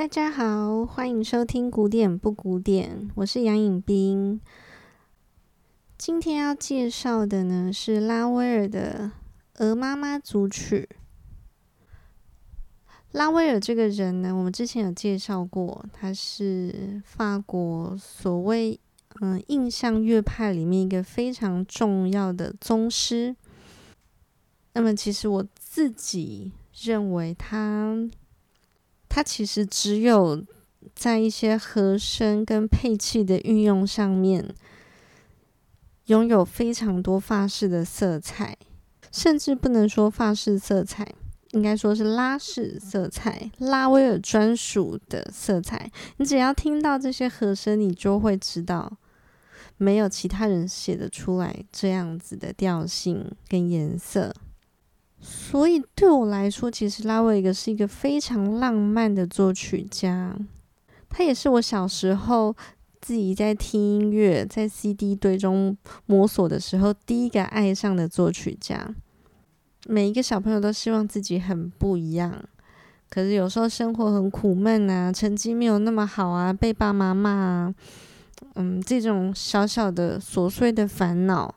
大家好，欢迎收听古典不古典，我是杨颖冰。今天要介绍的呢是拉威尔的《鹅妈妈组曲》。拉威尔这个人呢，我们之前有介绍过，他是法国所谓嗯印象乐派里面一个非常重要的宗师。那么，其实我自己认为他。它其实只有在一些和声跟配器的运用上面，拥有非常多法式的色彩，甚至不能说法式色彩，应该说是拉式色彩，拉威尔专属的色彩。你只要听到这些和声，你就会知道，没有其他人写得出来这样子的调性跟颜色。所以对我来说，其实拉威尔是一个非常浪漫的作曲家。他也是我小时候自己在听音乐、在 CD 堆中摸索的时候，第一个爱上的作曲家。每一个小朋友都希望自己很不一样，可是有时候生活很苦闷啊，成绩没有那么好啊，被爸妈骂啊，嗯，这种小小的琐碎的烦恼。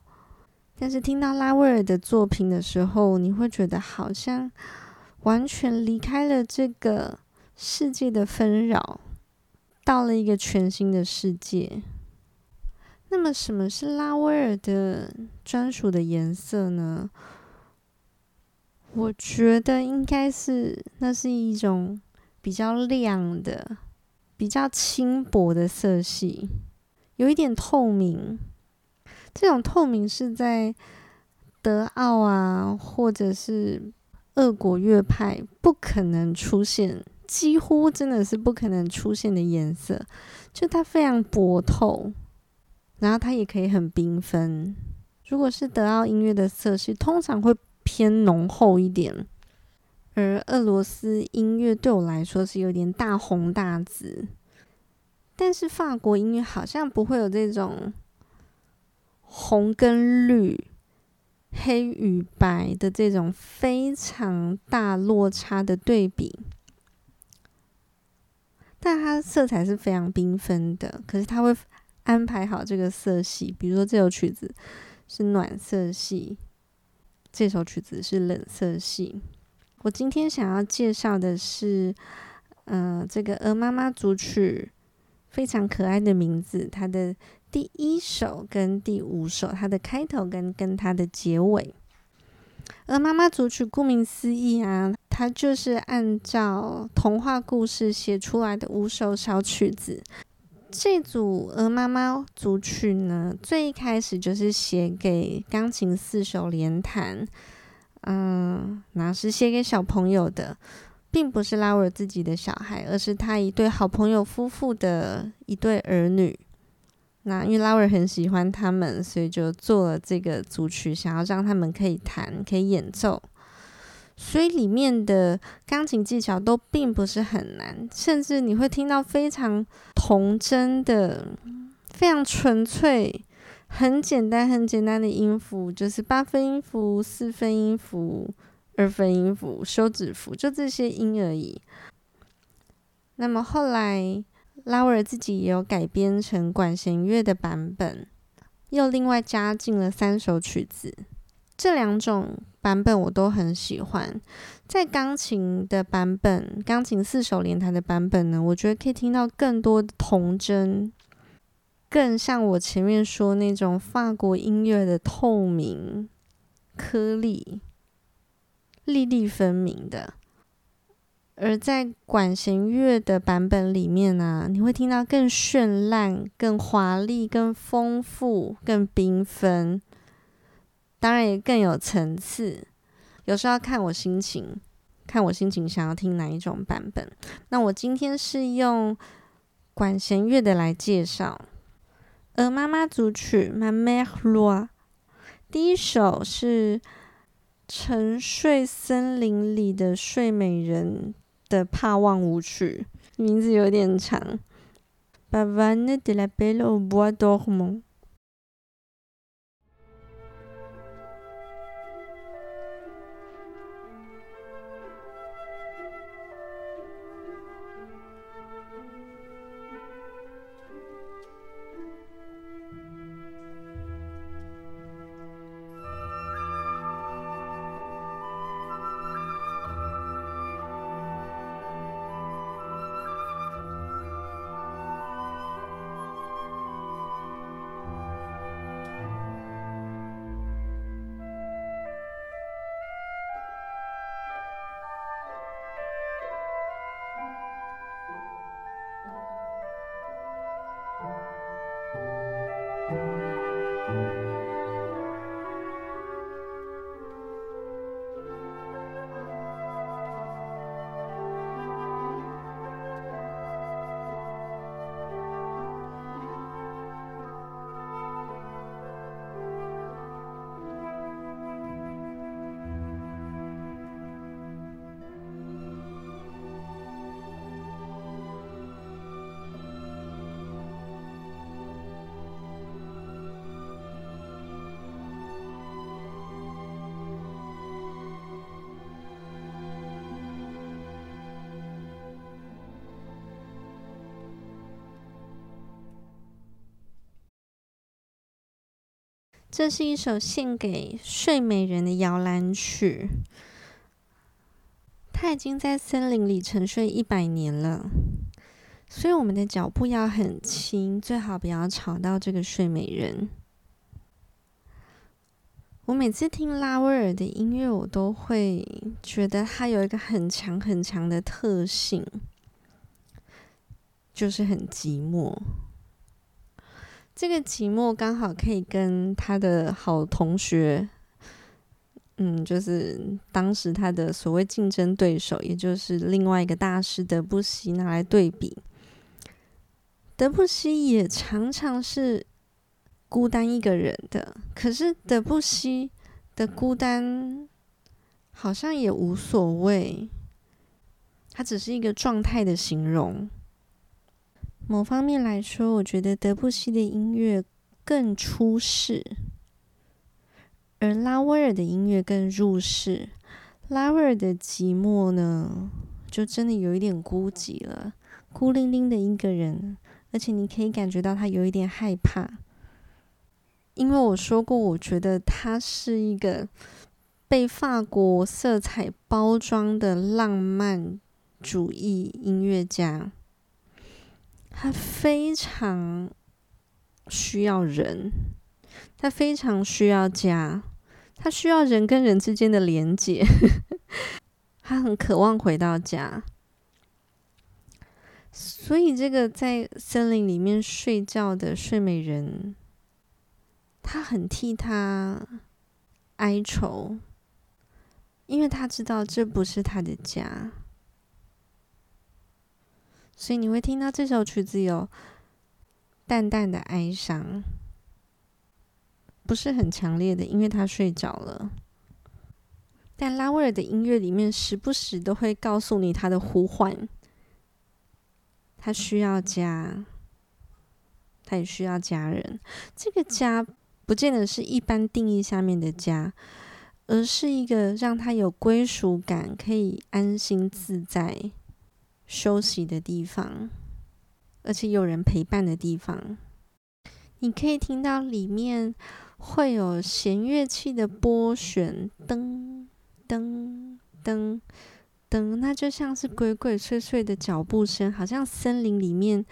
但是听到拉威尔的作品的时候，你会觉得好像完全离开了这个世界的纷扰，到了一个全新的世界。那么，什么是拉威尔的专属的颜色呢？我觉得应该是那是一种比较亮的、比较轻薄的色系，有一点透明。这种透明是在德奥啊，或者是俄国乐派不可能出现，几乎真的是不可能出现的颜色。就它非常薄透，然后它也可以很缤纷。如果是德奥音乐的色系，通常会偏浓厚一点，而俄罗斯音乐对我来说是有点大红大紫，但是法国音乐好像不会有这种。红跟绿、黑与白的这种非常大落差的对比，但它色彩是非常缤纷的。可是它会安排好这个色系，比如说这首曲子是暖色系，这首曲子是冷色系。我今天想要介绍的是，呃，这个《鹅妈妈组曲》，非常可爱的名字，它的。第一首跟第五首，它的开头跟跟它的结尾，而妈妈组曲顾名思义啊，它就是按照童话故事写出来的五首小曲子。这组鹅妈妈组曲呢，最一开始就是写给钢琴四手联弹，嗯，那是写给小朋友的，并不是拉维尔自己的小孩，而是他一对好朋友夫妇的一对儿女。那因为拉威尔很喜欢他们，所以就做了这个组曲，想要让他们可以弹、可以演奏。所以里面的钢琴技巧都并不是很难，甚至你会听到非常童真的、非常纯粹、很简单、很简单的音符，就是八分音符、四分音符、二分音符、休止符，就这些音而已。那么后来。拉威尔自己也有改编成管弦乐的版本，又另外加进了三首曲子。这两种版本我都很喜欢。在钢琴的版本，钢琴四手联弹的版本呢，我觉得可以听到更多的童真，更像我前面说那种法国音乐的透明、颗粒、粒粒分明的。而在管弦乐的版本里面呢、你会听到更绚烂、更华丽、更丰富、更缤纷，当然也更有层次。有时候要看我心情，看我心情想要听哪一种版本。那我今天是用管弦乐的来介绍《鹅妈妈组曲》（Ma Mère Roi）。第一首是沉睡森林里的睡美人。的帕旺舞曲，名字有点长。这是一首献给睡美人的摇篮曲。他已经在森林里沉睡一百年了，所以我们的脚步要很轻，最好不要吵到这个睡美人。我每次听拉威尔的音乐，我都会觉得他有一个很强很强的特性，就是很寂寞。这个寂寞刚好可以跟他的好同学，嗯，就是当时他的所谓竞争对手，也就是另外一个大师德布西拿来对比。德布西也常常是。孤单一个人的，可是德布西的孤单好像也无所谓，它只是一个状态的形容。某方面来说，我觉得德布西的音乐更出世，而拉威尔的音乐更入世。拉威尔的寂寞呢，就真的有一点孤寂了，孤零零的一个人，而且你可以感觉到他有一点害怕。因为我说过，我觉得他是一个被法国色彩包装的浪漫主义音乐家。他非常需要人，他非常需要家，他需要人跟人之间的连接。他很渴望回到家，所以这个在森林里面睡觉的睡美人。他很替他哀愁，因为他知道这不是他的家，所以你会听到这首曲子有淡淡的哀伤，不是很强烈的，因为他睡着了。但拉威尔的音乐里面时不时都会告诉你他的呼唤，他需要家，他也需要家人，这个家。不见得是一般定义下面的家，而是一个让他有归属感、可以安心自在休息的地方，而且有人陪伴的地方。你可以听到里面会有弦乐器的拨弦，噔噔噔噔，那就像是鬼鬼祟祟的脚步声，好像森林里面。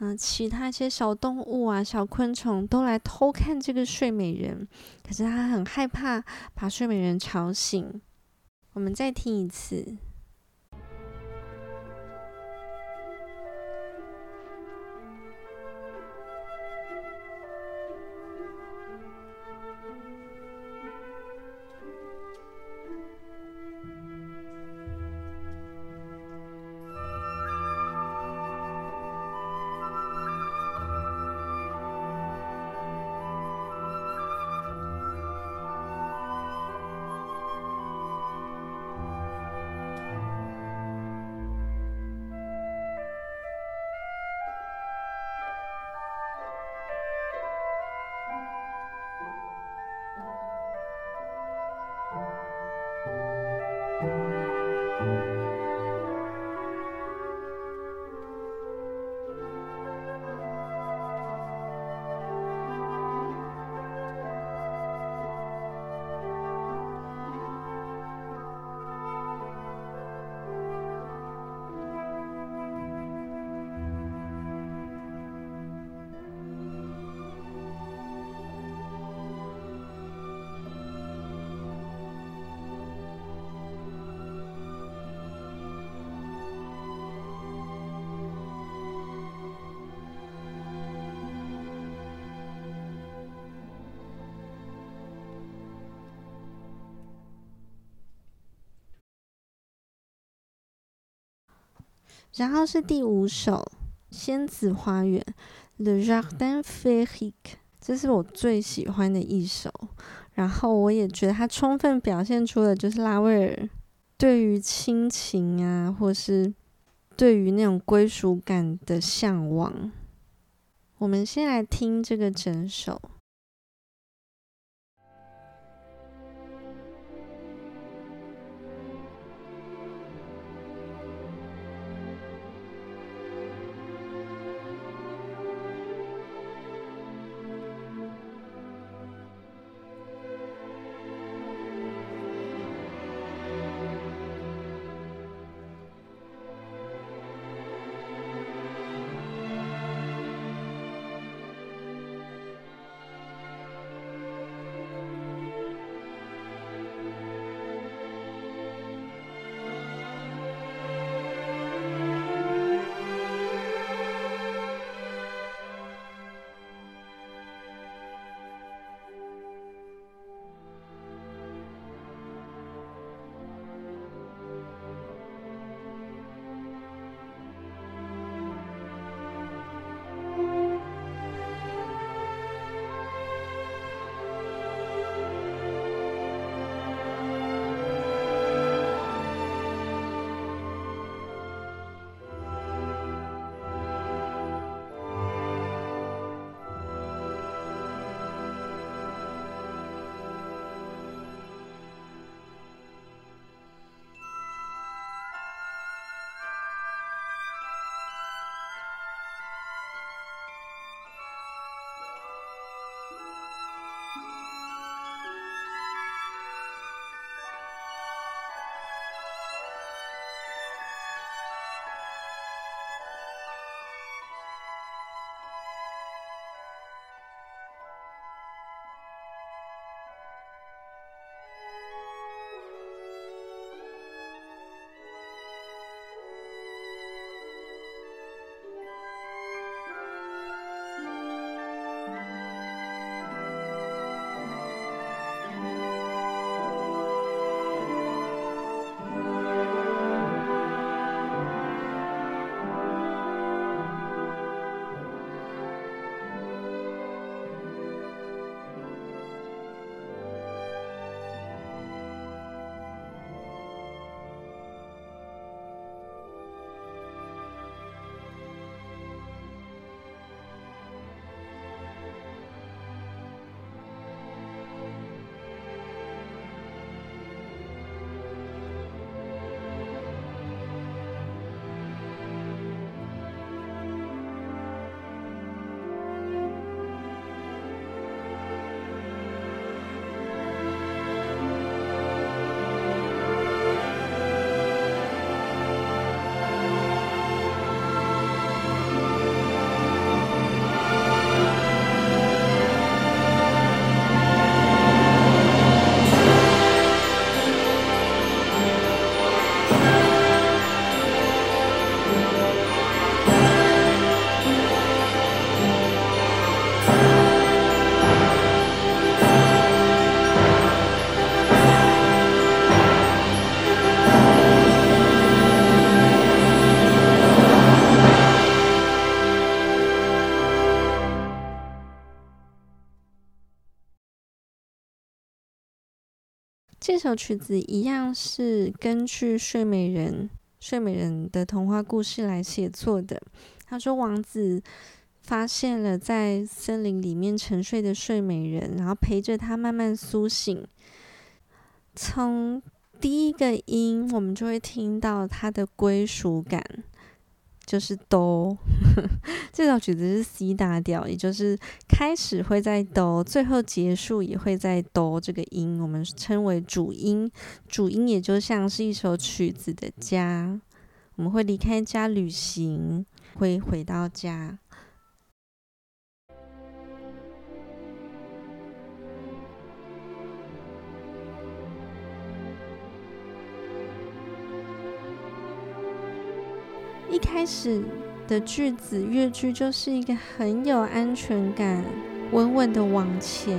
嗯，其他一些小动物啊、小昆虫都来偷看这个睡美人，可是他很害怕把睡美人吵醒。我们再听一次。然后是第五首《仙子花园》（Le Jardin Féerique），这是我最喜欢的一首。然后我也觉得它充分表现出了就是拉威尔对于亲情啊，或是对于那种归属感的向往。我们先来听这个整首。这首曲子一样是根据睡美人睡美人的童话故事来写作的。他说，王子发现了在森林里面沉睡的睡美人，然后陪着他慢慢苏醒。从第一个音，我们就会听到他的归属感。就是哆，这首曲子是 C 大调，也就是开始会在哆，最后结束也会在哆这个音，我们称为主音。主音也就像是一首曲子的家，我们会离开家旅行，会回到家。一开始的句子乐句就是一个很有安全感，稳稳的往前。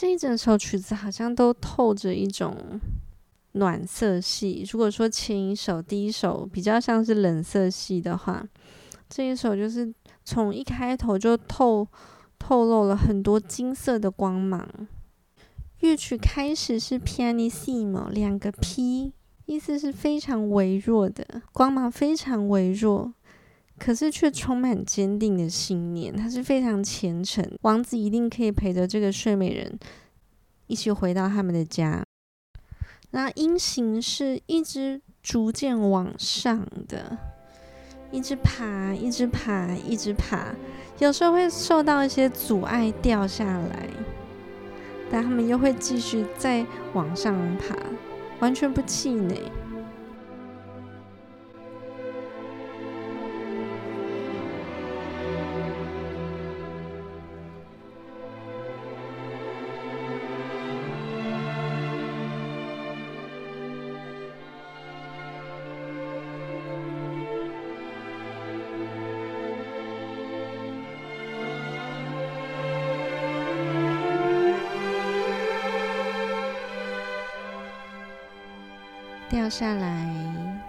这一整首曲子好像都透着一种暖色系。如果说前一首、第一首比较像是冷色系的话，这一首就是从一开头就透透露了很多金色的光芒。乐曲开始是 pianissimo 两个 P，意思是非常微弱的光芒，非常微弱。可是却充满坚定的信念，他是非常虔诚。王子一定可以陪着这个睡美人一起回到他们的家。那音形是一直逐渐往上的，一直爬，一直爬，一直爬。有时候会受到一些阻碍掉下来，但他们又会继续再往上爬，完全不气馁。掉下来，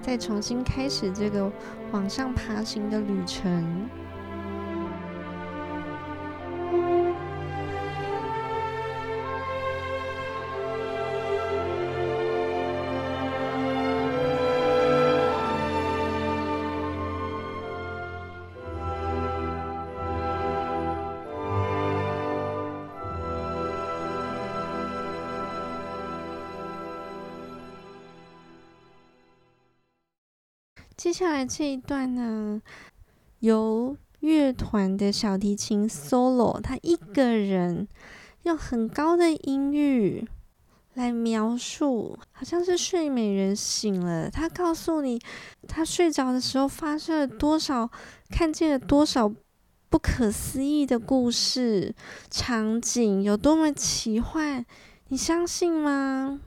再重新开始这个往上爬行的旅程。接下来这一段呢，由乐团的小提琴 solo，他一个人用很高的音域来描述，好像是睡美人醒了，他告诉你，他睡着的时候发生了多少，看见了多少不可思议的故事场景，有多么奇幻，你相信吗？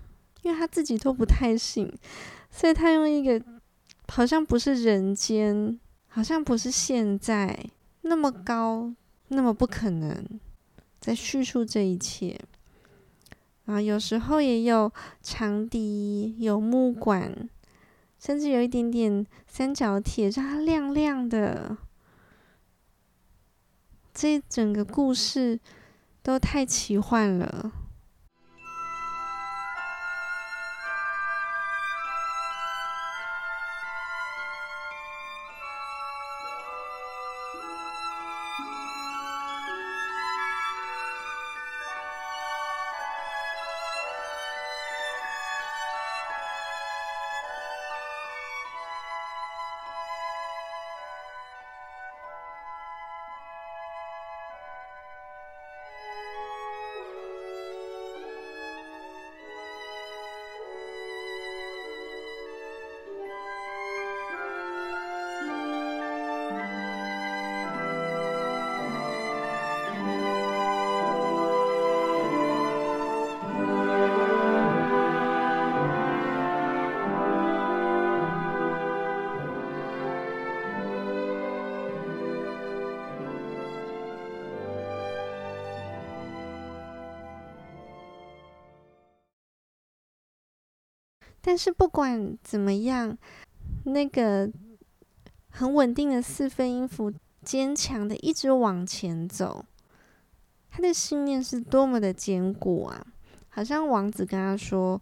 因为他自己都不太信，所以他用一个。好像不是人间，好像不是现在那么高，那么不可能，在叙述这一切。啊，有时候也有长笛，有木管，甚至有一点点三角铁，让它亮亮的。这整个故事都太奇幻了。但是不管怎么样，那个很稳定的四分音符，坚强的一直往前走，他的信念是多么的坚固啊！好像王子跟他说：“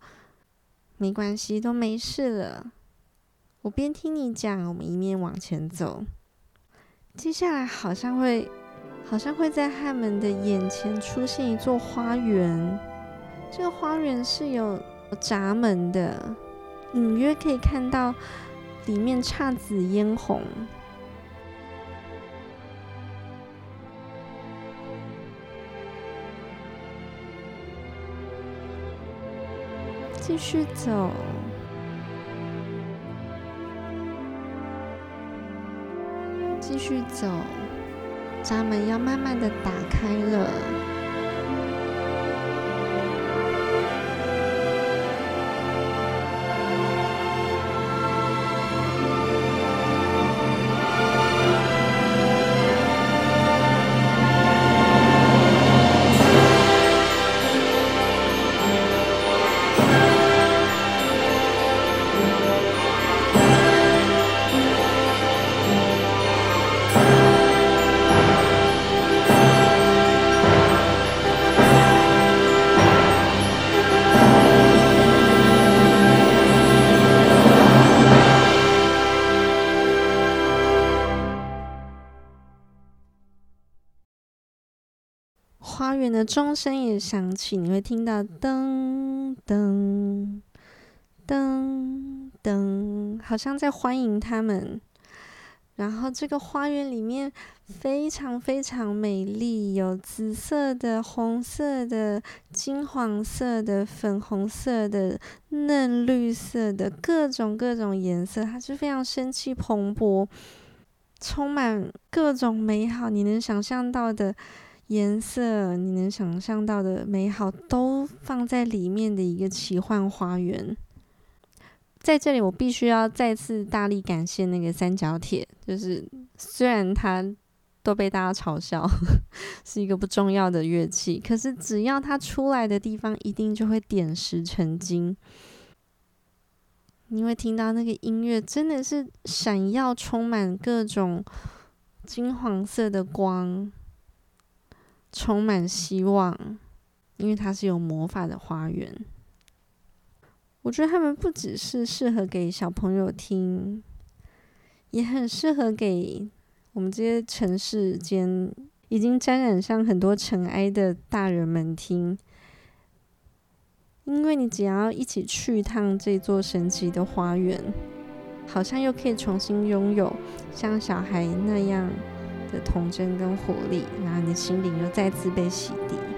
没关系，都没事了。我边听你讲，我们一面往前走。接下来好像会，好像会在他们的眼前出现一座花园。这个花园是有。”闸门的，隐约可以看到里面姹紫嫣红。继续走，继续走，闸门要慢慢的打开了。园的钟声也响起，你会听到噔噔噔噔，好像在欢迎他们。然后这个花园里面非常非常美丽，有紫色的、红色的、金黄色的、粉红色的、嫩绿色的，各种各种颜色，它是非常生气蓬勃，充满各种美好，你能想象到的。颜色，你能想象到的美好都放在里面的一个奇幻花园。在这里，我必须要再次大力感谢那个三角铁，就是虽然它都被大家嘲笑 是一个不重要的乐器，可是只要它出来的地方，一定就会点石成金。你会听到那个音乐真的是闪耀，充满各种金黄色的光。充满希望，因为它是有魔法的花园。我觉得他们不只是适合给小朋友听，也很适合给我们这些城市间已经沾染上很多尘埃的大人们听。因为你只要一起去一趟这座神奇的花园，好像又可以重新拥有像小孩那样的童真跟活力，然后你的心灵又再次被洗涤。